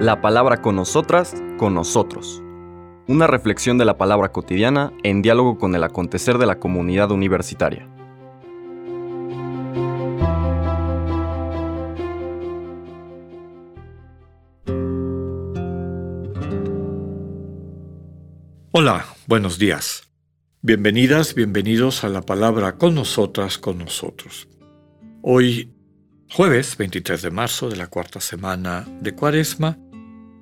La palabra con nosotras, con nosotros. Una reflexión de la palabra cotidiana en diálogo con el acontecer de la comunidad universitaria. Hola, buenos días. Bienvenidas, bienvenidos a la palabra con nosotras, con nosotros. Hoy, jueves 23 de marzo de la cuarta semana de Cuaresma,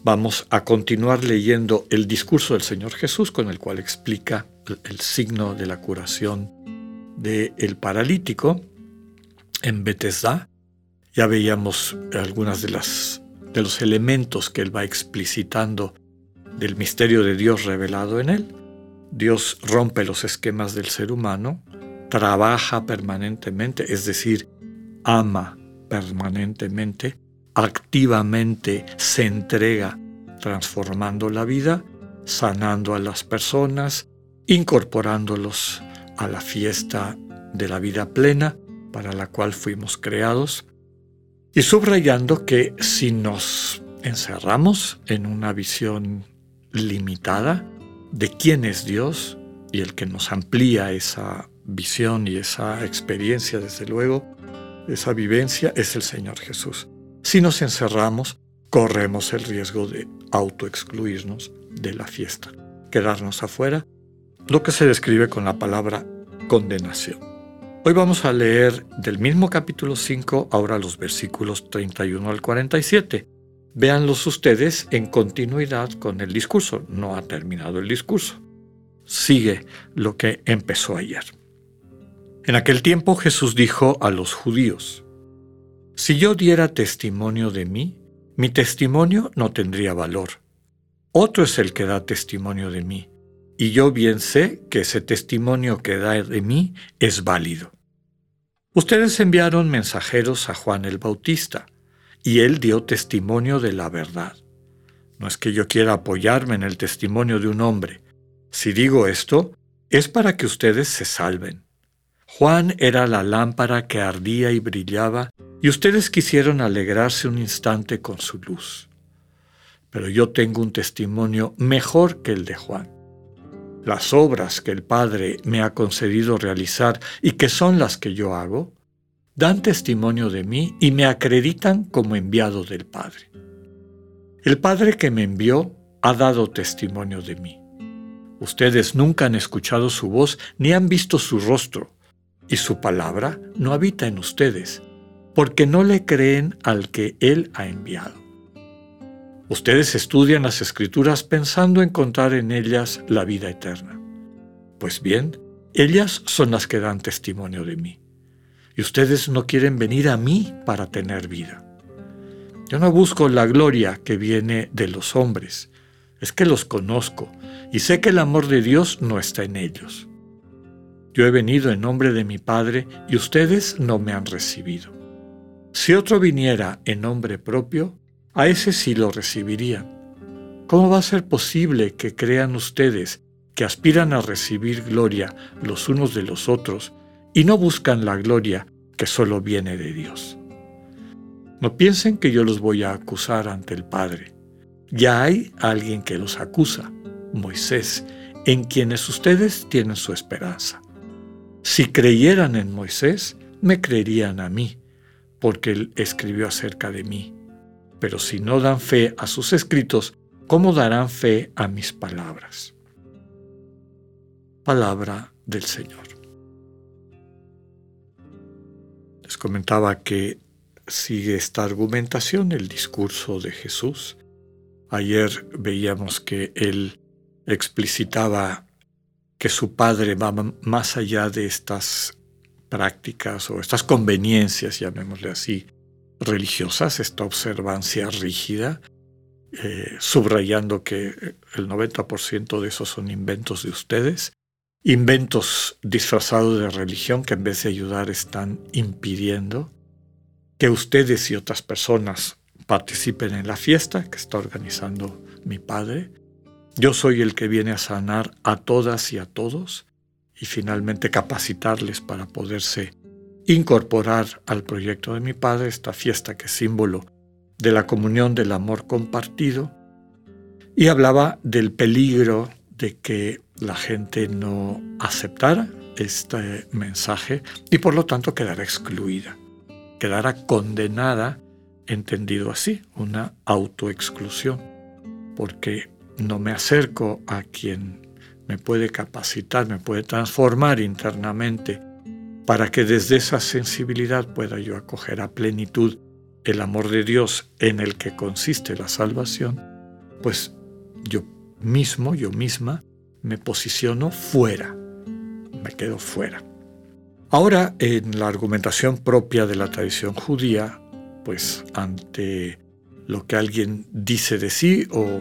vamos a continuar leyendo el discurso del Señor Jesús con el cual explica el signo de la curación del paralítico en Bethesda. Ya veíamos algunas de las de los elementos que él va explicitando del misterio de Dios revelado en él. Dios rompe los esquemas del ser humano, trabaja permanentemente, es decir, ama permanentemente, activamente se entrega transformando la vida, sanando a las personas, incorporándolos a la fiesta de la vida plena para la cual fuimos creados, y subrayando que si nos encerramos en una visión limitada de quién es Dios y el que nos amplía esa visión y esa experiencia, desde luego, esa vivencia es el Señor Jesús. Si nos encerramos, corremos el riesgo de autoexcluirnos de la fiesta, quedarnos afuera, lo que se describe con la palabra condenación. Hoy vamos a leer del mismo capítulo 5, ahora los versículos 31 al 47. Véanlos ustedes en continuidad con el discurso. No ha terminado el discurso. Sigue lo que empezó ayer. En aquel tiempo Jesús dijo a los judíos, Si yo diera testimonio de mí, mi testimonio no tendría valor. Otro es el que da testimonio de mí, y yo bien sé que ese testimonio que da de mí es válido. Ustedes enviaron mensajeros a Juan el Bautista, y él dio testimonio de la verdad. No es que yo quiera apoyarme en el testimonio de un hombre. Si digo esto, es para que ustedes se salven. Juan era la lámpara que ardía y brillaba, y ustedes quisieron alegrarse un instante con su luz. Pero yo tengo un testimonio mejor que el de Juan. Las obras que el Padre me ha concedido realizar y que son las que yo hago, dan testimonio de mí y me acreditan como enviado del Padre. El Padre que me envió ha dado testimonio de mí. Ustedes nunca han escuchado su voz ni han visto su rostro, y su palabra no habita en ustedes, porque no le creen al que Él ha enviado. Ustedes estudian las escrituras pensando encontrar en ellas la vida eterna. Pues bien, ellas son las que dan testimonio de mí y ustedes no quieren venir a mí para tener vida. Yo no busco la gloria que viene de los hombres, es que los conozco y sé que el amor de Dios no está en ellos. Yo he venido en nombre de mi Padre y ustedes no me han recibido. Si otro viniera en nombre propio, a ese sí lo recibirían. ¿Cómo va a ser posible que crean ustedes que aspiran a recibir gloria los unos de los otros y no buscan la gloria que solo viene de Dios. No piensen que yo los voy a acusar ante el Padre. Ya hay alguien que los acusa, Moisés, en quienes ustedes tienen su esperanza. Si creyeran en Moisés, me creerían a mí, porque él escribió acerca de mí. Pero si no dan fe a sus escritos, ¿cómo darán fe a mis palabras? Palabra del Señor. comentaba que sigue esta argumentación, el discurso de Jesús. Ayer veíamos que él explicitaba que su padre va más allá de estas prácticas o estas conveniencias, llamémosle así, religiosas, esta observancia rígida, eh, subrayando que el 90% de esos son inventos de ustedes, inventos disfrazados de religión que en vez de ayudar están impidiendo que ustedes y otras personas participen en la fiesta que está organizando mi padre. Yo soy el que viene a sanar a todas y a todos y finalmente capacitarles para poderse incorporar al proyecto de mi padre, esta fiesta que es símbolo de la comunión del amor compartido. Y hablaba del peligro de que la gente no aceptara este mensaje y por lo tanto quedara excluida, quedara condenada, entendido así, una autoexclusión, porque no me acerco a quien me puede capacitar, me puede transformar internamente para que desde esa sensibilidad pueda yo acoger a plenitud el amor de Dios en el que consiste la salvación, pues yo mismo, yo misma, me posiciono fuera, me quedo fuera. Ahora, en la argumentación propia de la tradición judía, pues ante lo que alguien dice de sí o,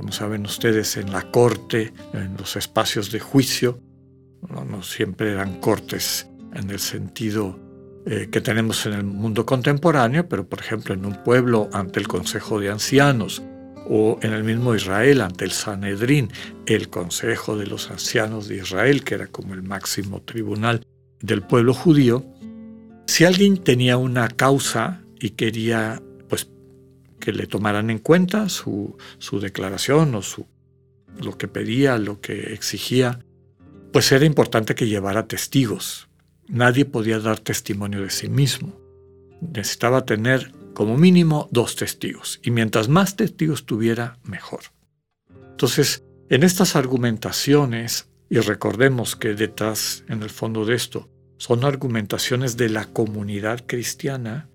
como saben ustedes, en la corte, en los espacios de juicio, no, siempre eran cortes en el sentido eh, que tenemos en el mundo contemporáneo, pero por ejemplo en un pueblo ante el Consejo de Ancianos o en el mismo Israel ante el Sanedrín, el Consejo de los Ancianos de Israel, que era como el máximo tribunal del pueblo judío, si alguien tenía una causa y quería que le tomaran en cuenta su, su declaración o su, lo que pedía, lo que exigía, pues era importante que llevara testigos. Nadie podía dar testimonio de sí mismo. Necesitaba tener como mínimo dos testigos, y mientras más testigos tuviera, mejor. Entonces, en estas argumentaciones, y recordemos que detrás, en el fondo de esto, son argumentaciones de la comunidad cristiana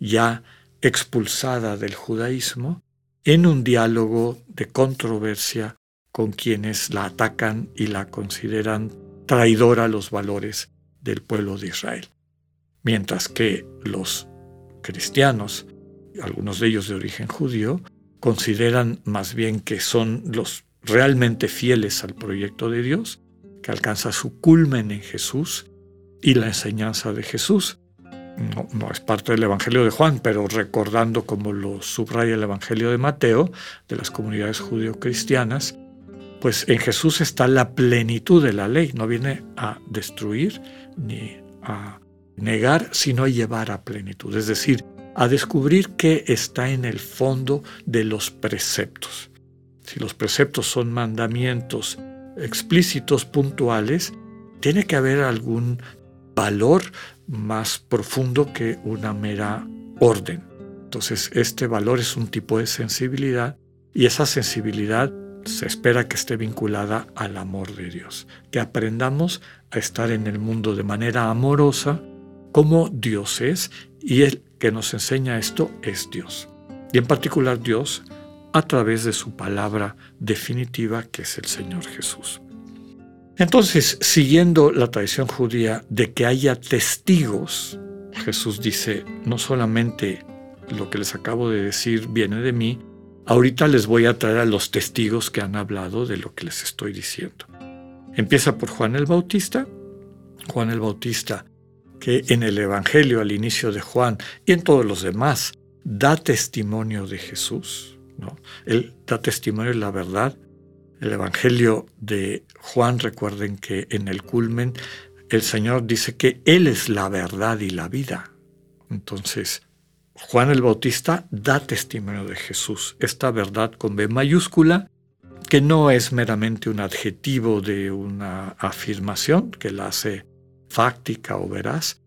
ya expulsada del judaísmo, en un diálogo de controversia con quienes la atacan y la consideran traidora a los valores del pueblo de Israel. Mientras que los cristianos, algunos de ellos de origen judío, consideran más bien que son los realmente fieles al proyecto de Dios, que alcanza su culmen en Jesús y la enseñanza de Jesús. No, es parte del Evangelio de Juan, pero recordando como lo subraya el Evangelio de Mateo, de las comunidades judío-cristianas, pues en Jesús está la plenitud de la ley, no viene a destruir ni a negar, sino a llevar a plenitud, es decir, a descubrir qué está en el fondo de los preceptos. Si los preceptos son mandamientos explícitos, puntuales, tiene que haber algún valor más profundo que una mera orden. Entonces, este valor es un tipo de sensibilidad y esa sensibilidad se espera que esté vinculada al amor de Dios, que aprendamos a estar en el mundo de manera amorosa, como Dios es y el que nos enseña esto es Dios. Y en particular Dios a través de su palabra definitiva que es el Señor Jesús. Entonces, siguiendo la tradición judía de que haya testigos, Jesús dice, no solamente lo que les acabo de decir viene de mí, ahorita les voy a traer a los testigos que han hablado de lo que les estoy diciendo. Empieza por Juan el Bautista. Juan el Bautista que en el Evangelio al inicio de Juan y en todos los demás da testimonio de Jesús. ¿no? Él da testimonio de la verdad. El Evangelio de Juan, recuerden que en el culmen el Señor dice que Él es la verdad y la vida. Entonces, Juan el Bautista da testimonio de Jesús, esta verdad con B mayúscula, que no es meramente un adjetivo de una afirmación que la hace fáctica o veraz,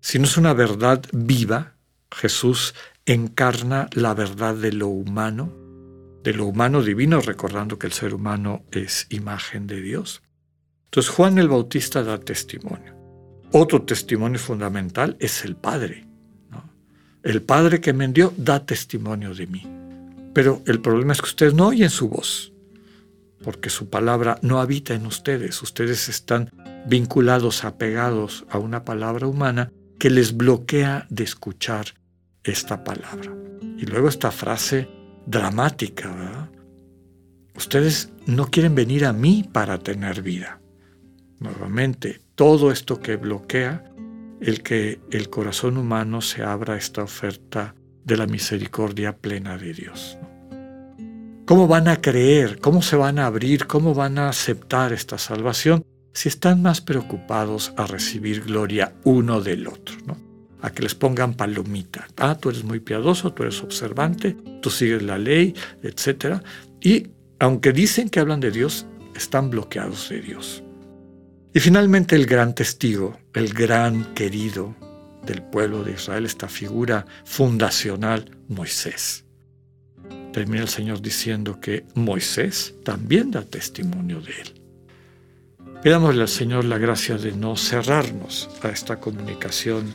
sino es una verdad viva. Jesús encarna la verdad de lo humano, de lo humano divino, recordando que el ser humano es imagen de Dios. Entonces Juan el Bautista da testimonio. Otro testimonio fundamental es el Padre. El Padre que me envió da testimonio de mí. Pero el problema es que ustedes no oyen su voz, porque su palabra no habita en ustedes. Ustedes están vinculados, apegados a una palabra humana que les bloquea de escuchar esta palabra. Y luego esta frase dramática, ¿verdad? Ustedes no quieren venir a mí para tener vida. Nuevamente, todo esto que bloquea el que el corazón humano se abra a esta oferta de la misericordia plena de Dios. ¿Cómo van a creer? ¿Cómo se van a abrir? ¿Cómo van a aceptar esta salvación? si están más preocupados a recibir gloria uno del otro. A que les pongan palomita. Ah, tú eres muy piadoso, tú eres observante, tú sigues la ley, etc. Y aunque dicen que hablan de Dios, están bloqueados de Dios. Y finalmente el gran testigo, el gran querido del pueblo de Israel, esta figura fundacional, Moisés. Termina el Señor diciendo que Moisés también da testimonio de él. Pidámosle al Señor la gracia de no cerrarnos a esta comunicación